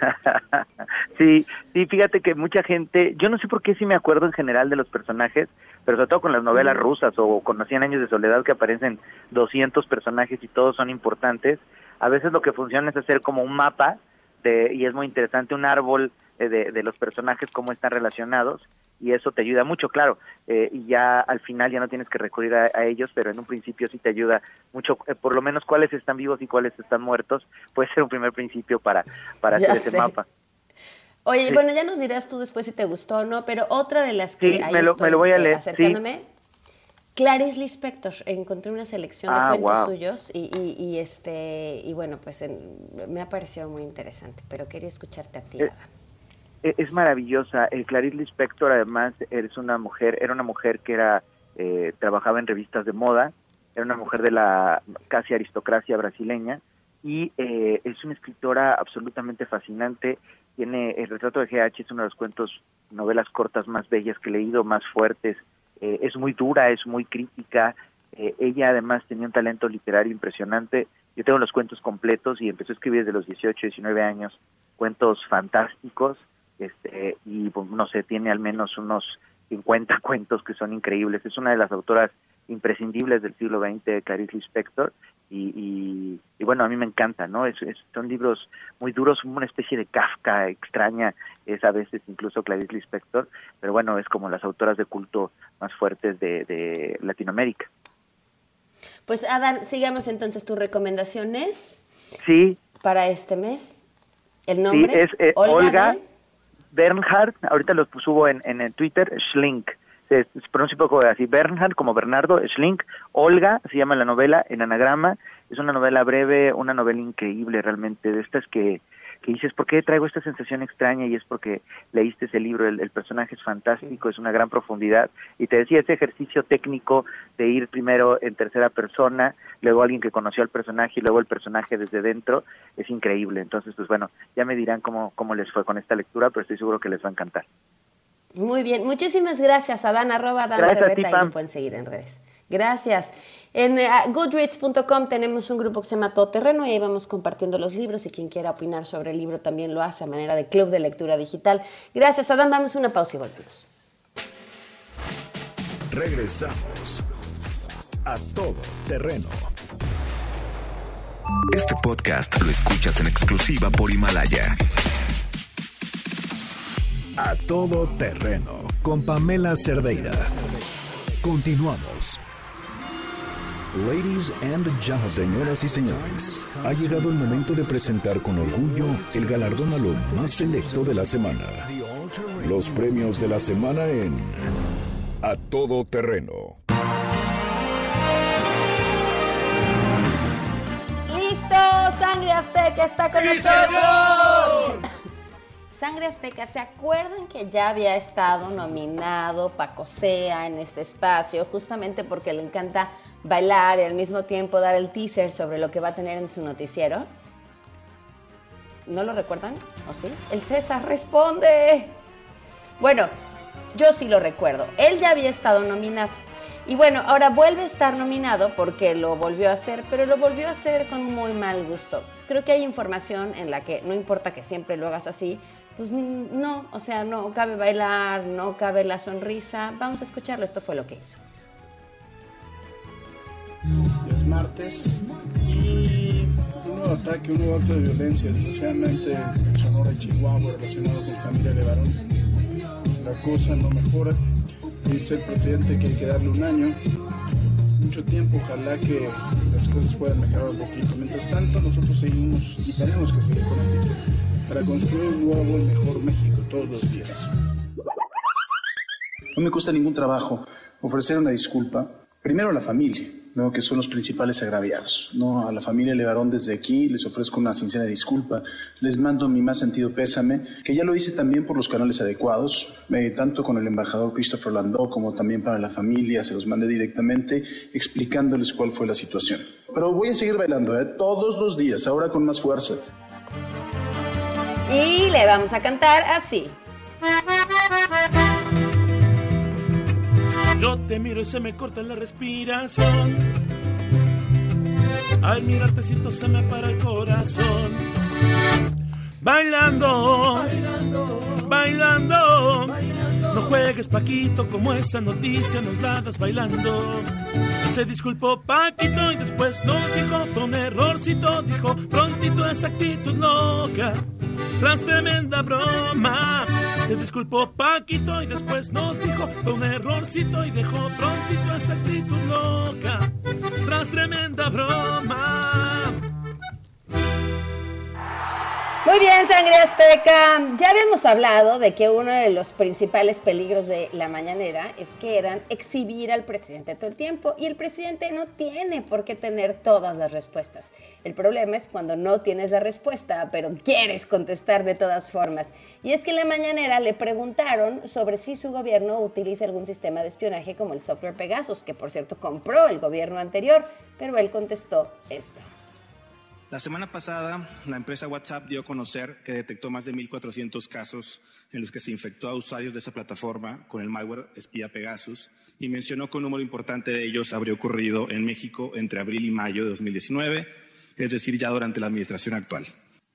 sí, sí, fíjate que mucha gente, yo no sé por qué sí me acuerdo en general de los personajes, pero sobre todo con las novelas rusas o con los 100 años de soledad que aparecen 200 personajes y todos son importantes, a veces lo que funciona es hacer como un mapa de, y es muy interesante un árbol eh, de, de los personajes, cómo están relacionados y eso te ayuda mucho, claro, eh, y ya al final ya no tienes que recurrir a, a ellos, pero en un principio sí te ayuda mucho, eh, por lo menos cuáles están vivos y cuáles están muertos, puede ser un primer principio para, para hacer ese mapa. Oye, Sí. bueno, ya nos dirás tú después si te gustó o no, pero otra de las que Sí, ahí me lo- estoy, me lo voy a leer, acercándome, Clarice Lispector, encontré una selección de Ah, cuentos suyos y, y, y, este y bueno, pues en- me ha parecido muy interesante, pero quería escucharte a ti. Eh, E- es maravillosa. Eh, Clarice Lispector, además, eres una mujer, era una mujer que era eh, trabajaba en revistas de moda era una mujer de la casi aristocracia brasileña y eh, es una escritora absolutamente fascinante. Tiene El retrato de GH, es uno de los cuentos, novelas cortas más bellas que he leído, más fuertes. Eh, es muy dura, es muy crítica. Eh, ella además tenía un talento literario impresionante. Yo tengo los cuentos completos y empezó a escribir desde los 18, 19 años cuentos fantásticos. Este, y pues, no sé, tiene al menos unos 50 cuentos que son increíbles. Es una de las autoras imprescindibles del siglo XX, Clarice Lispector, y, y, bueno, a mí me encanta, ¿no? Es, son libros muy duros, una especie de Kafka extraña, es a veces incluso Clarice Lispector, pero bueno, es como las autoras de culto más fuertes de, de Latinoamérica. Pues Adán, sigamos entonces tus recomendaciones. Sí. Para este mes. ¿El nombre? Sí, es eh, Olga, Bernhard, ahorita lo subo en, en, Twitter, Schlink se, pronuncia un poco así, Bernhard como Bernardo, Schlink, Olga, se llama la novela, en anagrama, es una novela breve, una novela increíble realmente, de estas que, que dices, ¿por qué traigo esta sensación extraña? Y es porque leíste ese libro, el, el, personaje es fantástico, es una gran profundidad, y te decía, ese ejercicio técnico de ir primero en tercera persona, luego alguien que conoció al personaje y luego el personaje desde dentro, es increíble. Entonces, pues bueno, ya me dirán cómo, cómo les fue con esta lectura, pero estoy seguro que les va a encantar. Muy bien, muchísimas gracias, Adán, arroba Adán Cerveta, y lo pueden seguir en redes. Gracias. En uh, goodreads.com tenemos un grupo que se llama Todo Terreno y ahí vamos compartiendo los libros y quien quiera opinar sobre el libro también lo hace a manera de club de lectura digital. Gracias, Adán. Vamos a una pausa y volvemos. Regresamos a Todo Terreno. Este podcast lo escuchas en exclusiva por Himalaya. A todo terreno con Pamela Cerdeira. Continuamos. Ladies and gentlemen, señoras y señores, ha llegado el momento de presentar con orgullo el galardón a lo más selecto de la semana. Los premios de la semana en A Todo Terreno. ¡Listo! ¡Sangre Azteca está con ¡Sí, señor! Sangre Azteca, ¿se acuerdan que ya había estado nominado Paco Sea en este espacio? Justamente porque le encanta bailar y al mismo tiempo dar el teaser sobre lo que va a tener en su noticiero. ¿No lo recuerdan? ¿O sí? El César responde. Bueno, yo sí lo recuerdo. Él ya había estado nominado. Y bueno, ahora vuelve a estar nominado porque lo volvió a hacer, pero lo volvió a hacer con muy mal gusto. Creo que hay información en la que no importa que siempre lo hagas así, pues no, o sea, no cabe bailar, no cabe la sonrisa. Vamos a escucharlo, esto fue lo que hizo. Martes y un nuevo ataque, un nuevo acto de violencia, especialmente en Sonora y Chihuahua relacionado con familia de varón. La cosa no mejora. Dice el presidente que hay que darle un año, mucho tiempo, ojalá que las cosas puedan mejorar un poquito. Mientras tanto, nosotros seguimos y tenemos que seguir con el para construir un nuevo y mejor México todos los días. No me cuesta ningún trabajo ofrecer una disculpa, primero la familia, ¿no? que son los principales agraviados. ¿no? A la familia Levarón desde aquí les ofrezco una sincera disculpa, les mando mi más sentido pésame, que ya lo hice también por los canales adecuados, eh, tanto con el embajador Christopher Landau como también para la familia, se los mandé directamente explicándoles cuál fue la situación. Pero voy a seguir bailando ¿eh? todos los días, ahora con más fuerza. Y le vamos a cantar así. Yo te miro y se me corta la respiración. Al mirarte siento se me para el corazón. Bailando, bailando, bailando. No juegues Paquito como esa noticia nos la das bailando. Se disculpó Paquito y después nos dijo fue un errorcito. Dijo prontito esa actitud loca tras tremenda broma. Se disculpó Paquito y después nos dijo fue un errorcito y dejó prontito esa actitud loca. Tras tremenda broma. Muy bien, Sangre Azteca. Ya habíamos hablado de que uno de los principales peligros de la mañanera es que eran exhibir al presidente todo el tiempo y el presidente no tiene por qué tener todas las respuestas. El problema es cuando no tienes la respuesta, pero quieres contestar de todas formas. Y es que en la mañanera le preguntaron sobre si su gobierno utiliza algún sistema de espionaje como el software Pegasus, que por cierto compró el gobierno anterior, pero él contestó esto. La semana pasada, la empresa WhatsApp dio a conocer que detectó más de 1.400 casos en los que se infectó a usuarios de esa plataforma con el malware espía Pegasus y mencionó que un número importante de ellos habría ocurrido en México entre abril y mayo de 2019, es decir, ya durante la administración actual.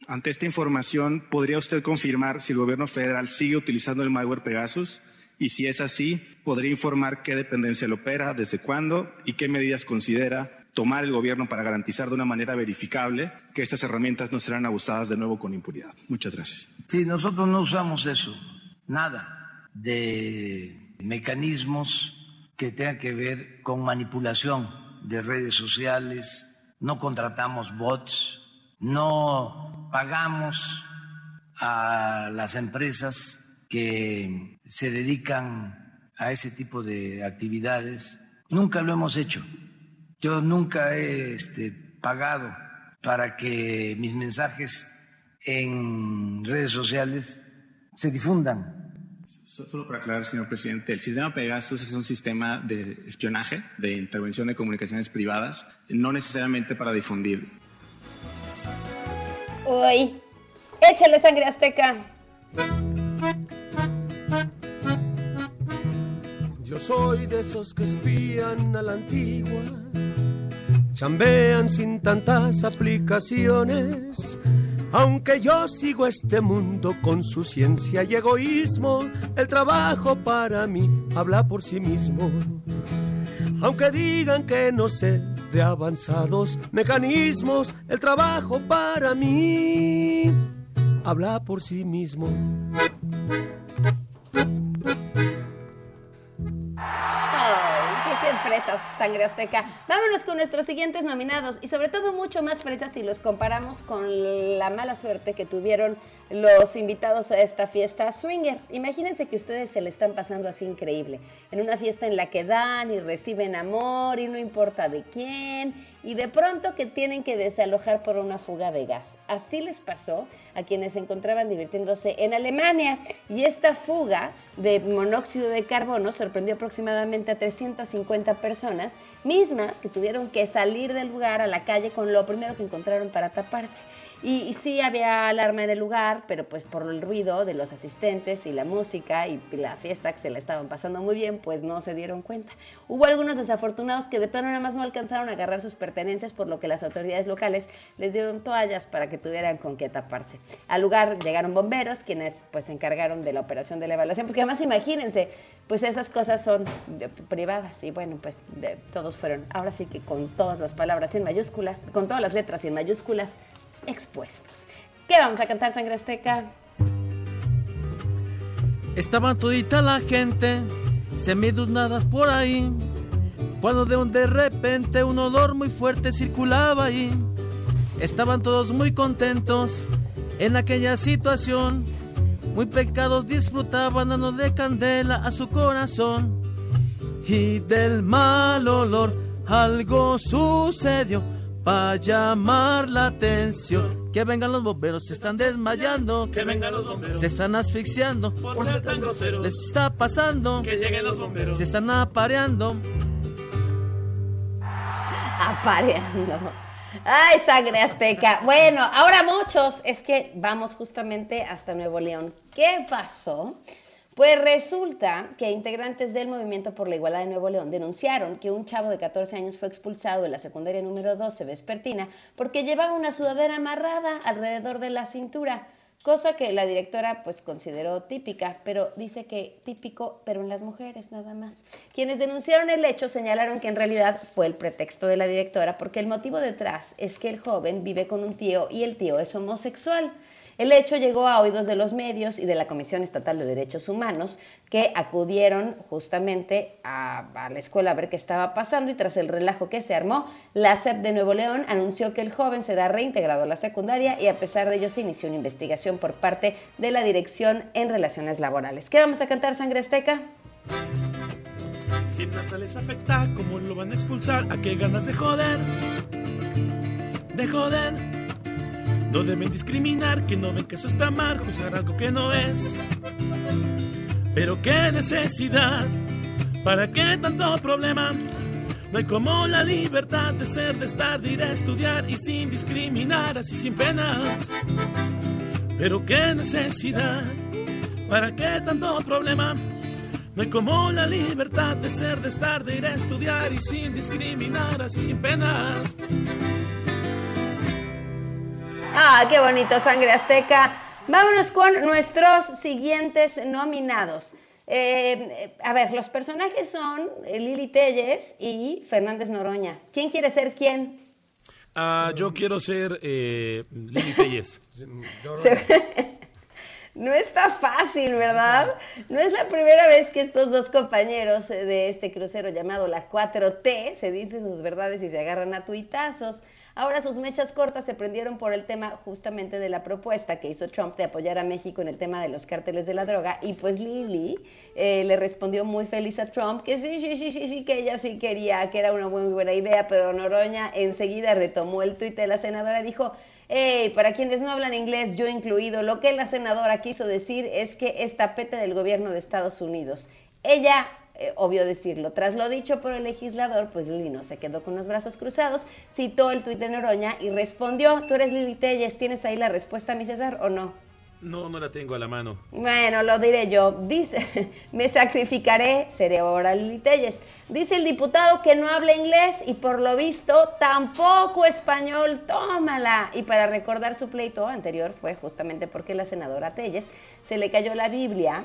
Ante esta información, ¿podría usted confirmar si el gobierno federal sigue utilizando el malware Pegasus? Y si es así, ¿podría informar qué dependencia lo opera, desde cuándo y qué medidas considera tomar el gobierno para garantizar de una manera verificable que estas herramientas no serán abusadas de nuevo con impunidad. Muchas gracias. Sí, nosotros no usamos eso, nada de mecanismos que tengan que ver con manipulación de redes sociales, no contratamos bots, no pagamos a las empresas que se dedican a ese tipo de actividades. Nunca lo hemos hecho. Yo nunca he este, pagado para que mis mensajes en redes sociales se difundan. Solo para aclarar, señor presidente, el sistema Pegasus es un sistema de espionaje, de intervención de comunicaciones privadas, no necesariamente para difundir. Uy, échale sangre azteca. Yo soy de esos que espían a la antigua chambean sin tantas aplicaciones. Aunque yo sigo este mundo con su ciencia y egoísmo, el trabajo para mí habla por sí mismo. Aunque digan que no sé de avanzados mecanismos, el trabajo para mí habla por sí mismo. Fresas, sangre azteca. Vámonos con nuestros siguientes nominados y sobre todo mucho más fresas si los comparamos con la mala suerte que tuvieron los invitados a esta fiesta swinger. Imagínense que ustedes se le están pasando así increíble, en una fiesta en la que dan y reciben amor y no importa de quién, y de pronto que tienen que desalojar por una fuga de gas. Así les pasó a quienes se encontraban divirtiéndose en Alemania y esta fuga de monóxido de carbono sorprendió aproximadamente a 350 personas, mismas que tuvieron que salir del lugar a la calle con lo primero que encontraron para taparse. Y, sí había alarma en el lugar, pero pues por el ruido de los asistentes y la música y la fiesta que se la estaban pasando muy bien, pues no se dieron cuenta. Hubo algunos desafortunados que de plano nada más no alcanzaron a agarrar sus pertenencias, por lo que las autoridades locales les dieron toallas para que tuvieran con qué taparse. Al lugar llegaron bomberos, quienes pues se encargaron de la operación de la evaluación, porque además imagínense, pues esas cosas son privadas y bueno, pues todos fueron, ahora sí que con todas las palabras en mayúsculas, con todas las letras en mayúsculas, expuestos. ¿Qué vamos a cantar, Sangre Azteca? Estaba todita la gente, semidunadas por ahí, cuando de, de repente un olor muy fuerte circulaba ahí. Estaban todos muy contentos en aquella situación, muy pecados disfrutaban dándole candela a su corazón. Y del mal olor algo sucedió para llamar la atención. Que vengan los bomberos, se están desmayando. Que vengan los bomberos, se están asfixiando. Por, ser tan groseros, les está pasando. Que lleguen los bomberos, se están apareando. Apareando. Ay, sangre azteca. Bueno, ahora muchos, es que vamos justamente hasta Nuevo León. ¿Qué pasó? Pues resulta que integrantes del Movimiento por la Igualdad de Nuevo León denunciaron que un chavo de 14 años fue expulsado de la secundaria número 12 vespertina porque llevaba una sudadera amarrada alrededor de la cintura, cosa que la directora pues consideró típica, pero dice que típico, pero en las mujeres nada más. Quienes denunciaron el hecho señalaron que en realidad fue el pretexto de la directora porque el motivo detrás es que el joven vive con un tío y el tío es homosexual. El hecho llegó a oídos de los medios y de la Comisión Estatal de Derechos Humanos, que acudieron justamente a, la escuela a ver qué estaba pasando y tras el relajo que se armó, la SEP de Nuevo León anunció que el joven será reintegrado a la secundaria y a pesar de ello se inició una investigación por parte de la Dirección en Relaciones Laborales. ¿Qué vamos a cantar, Sangre Azteca? Si nada les afecta, ¿cómo lo van a expulsar? ¿A qué ganas de joder? De joder. No deben discriminar, que no ven que eso está mal, juzgar algo que no es. Pero qué necesidad, ¿para qué tanto problema? No hay como la libertad de ser, de estar, de ir a estudiar y sin discriminar, así sin penas. Pero qué necesidad, ¿para qué tanto problema? No hay como la libertad de ser, de estar, de ir a estudiar y sin discriminar, así sin penas. Ah, qué bonito, sangre azteca. Vámonos con nuestros siguientes nominados. Eh, a ver, los personajes son Lili Telles y Fernández Noroña. ¿Quién quiere ser quién? Ah, yo quiero ser eh, Lili Telles. No está fácil, ¿verdad? No es la primera vez que estos dos compañeros de este crucero llamado la 4T se dicen sus verdades y se agarran a tuitazos. Ahora sus mechas cortas se prendieron por el tema justamente de la propuesta que hizo Trump de apoyar a México en el tema de los cárteles de la droga y pues Lili eh, le respondió muy feliz a Trump que sí, sí, sí, sí, sí, que ella sí quería, que era una muy, buena idea, pero Noroña enseguida retomó el tuit de la senadora y dijo, Hey, para quienes no hablan inglés, yo incluido, lo que la senadora quiso decir es que es tapete del gobierno de Estados Unidos. Ella, eh, obvio decirlo, tras lo dicho por el legislador, pues Lili no se quedó con los brazos cruzados, citó el tuit de Noroña y respondió, tú eres Lili Telles, ¿tienes ahí la respuesta, mi César, o no? No, no la tengo a la mano. Bueno, lo diré yo. Dice, me sacrificaré, seré ahora Lili Telles. Dice el diputado que no habla inglés y por lo visto tampoco español. Tómala. Y para recordar su pleito anterior fue justamente porque la senadora Telles se le cayó la Biblia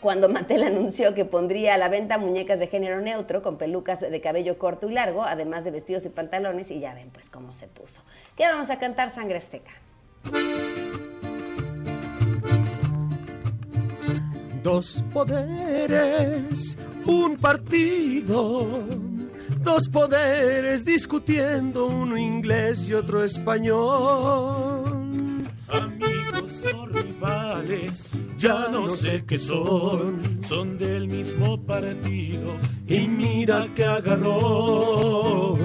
cuando Mattel anunció que pondría a la venta muñecas de género neutro con pelucas de cabello corto y largo, además de vestidos y pantalones, y ya ven pues cómo se puso. ¿Qué vamos a cantar, Sangre Azteca? Dos poderes, un partido, dos poderes discutiendo, uno inglés y otro español. Amigos o rivales, ya no sé qué son, son del mismo partido y mira que agarrón.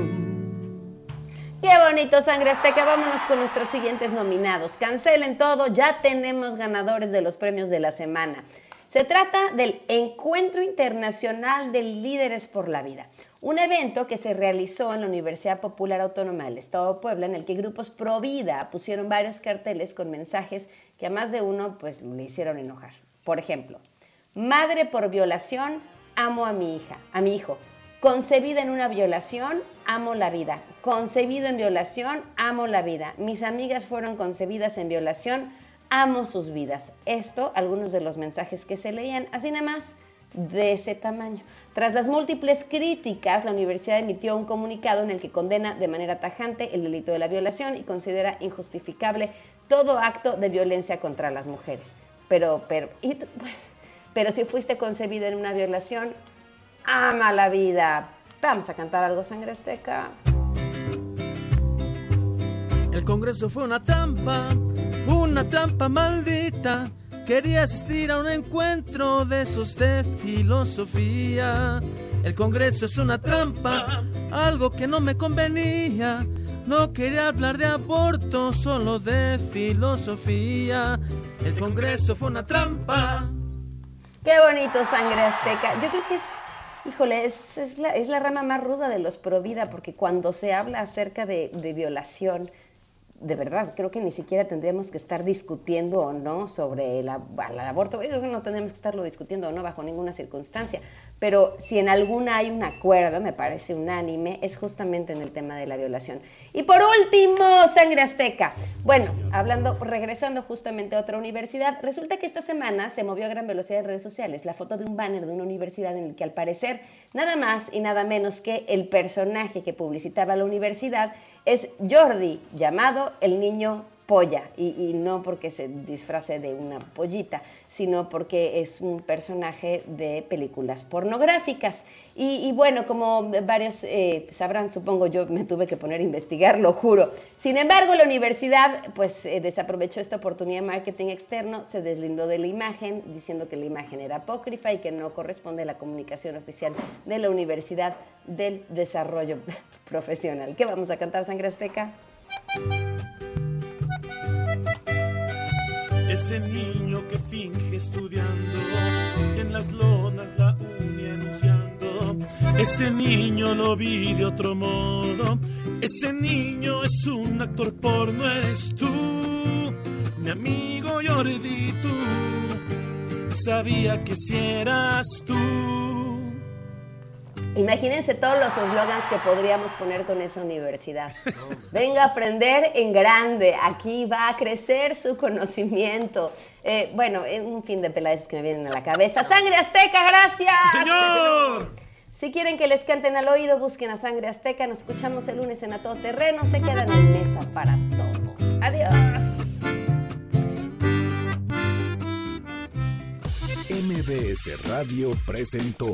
Qué bonito, Sangre Azteca. Vámonos con nuestros siguientes nominados. Cancelen todo, ya tenemos ganadores de los premios de la semana. Se trata del Encuentro Internacional de Líderes por la Vida, un evento que se realizó en la Universidad Popular Autónoma del Estado de Puebla, en el que grupos pro vida pusieron varios carteles con mensajes que a más de uno pues le hicieron enojar. Por ejemplo, madre por violación, amo a mi hija, a mi hijo. Concebida en una violación, amo la vida. Concebido en violación, amo la vida. Mis amigas fueron concebidas en violación, amo sus vidas. Esto, algunos de los mensajes que se leían, así nada más, de ese tamaño. Tras las múltiples críticas, la universidad emitió un comunicado en el que condena de manera tajante el delito de la violación y considera injustificable todo acto de violencia contra las mujeres. Pero, pero, pero si fuiste concebida en una violación, ama la vida. Vamos a cantar algo sangre azteca. El Congreso fue una trampa, una trampa maldita. Quería asistir a un encuentro de esos de filosofía. El Congreso es una trampa, algo que no me convenía. No quería hablar de aborto, solo de filosofía. El Congreso fue una trampa. Qué bonito, sangre azteca. Yo creo que es Híjole, es, la, rama más ruda de los pro vida, porque cuando se habla acerca de, violación, de verdad, creo que ni siquiera tendríamos que estar discutiendo o no sobre el, aborto. Creo que no tendríamos que estarlo discutiendo o no bajo ninguna circunstancia. Pero si en alguna hay un acuerdo, me parece unánime, es justamente en el tema de la violación. Y por último, sangre azteca. Bueno, hablando, regresando justamente a otra universidad, resulta que esta semana se movió a gran velocidad en redes sociales la foto de un banner de una universidad en el que al parecer nada más y nada menos que el personaje que publicitaba la universidad es Jordi, llamado el niño polla. Y, no porque se disfrace de una pollita, sino porque es un personaje de películas pornográficas. Y, bueno, como varios eh, sabrán, supongo yo me tuve que poner a investigar, lo juro. Sin embargo, la universidad pues eh, desaprovechó esta oportunidad de marketing externo, se deslindó de la imagen, diciendo que la imagen era apócrifa y que no corresponde a la comunicación oficial de la Universidad del Desarrollo Profesional. ¿Qué vamos a cantar, Sangre Azteca? Ese niño que finge estudiando y en las lonas la uña anunciando. Ese niño lo vi de otro modo. Ese niño es un actor porno, eres tú, mi amigo Jordi, tú. Sabía que si eras tú. Imagínense todos los eslogans que podríamos poner con esa universidad. Venga a aprender en grande, aquí va a crecer su conocimiento. Eh, bueno, un fin de pelades que me vienen a la cabeza. ¡Sangre Azteca, gracias! ¡Señor! Si quieren que les canten al oído, busquen a Sangre Azteca. Nos escuchamos el lunes en A Todo Terreno. Se quedan en mesa para todos. Adiós. MBS Radio presentó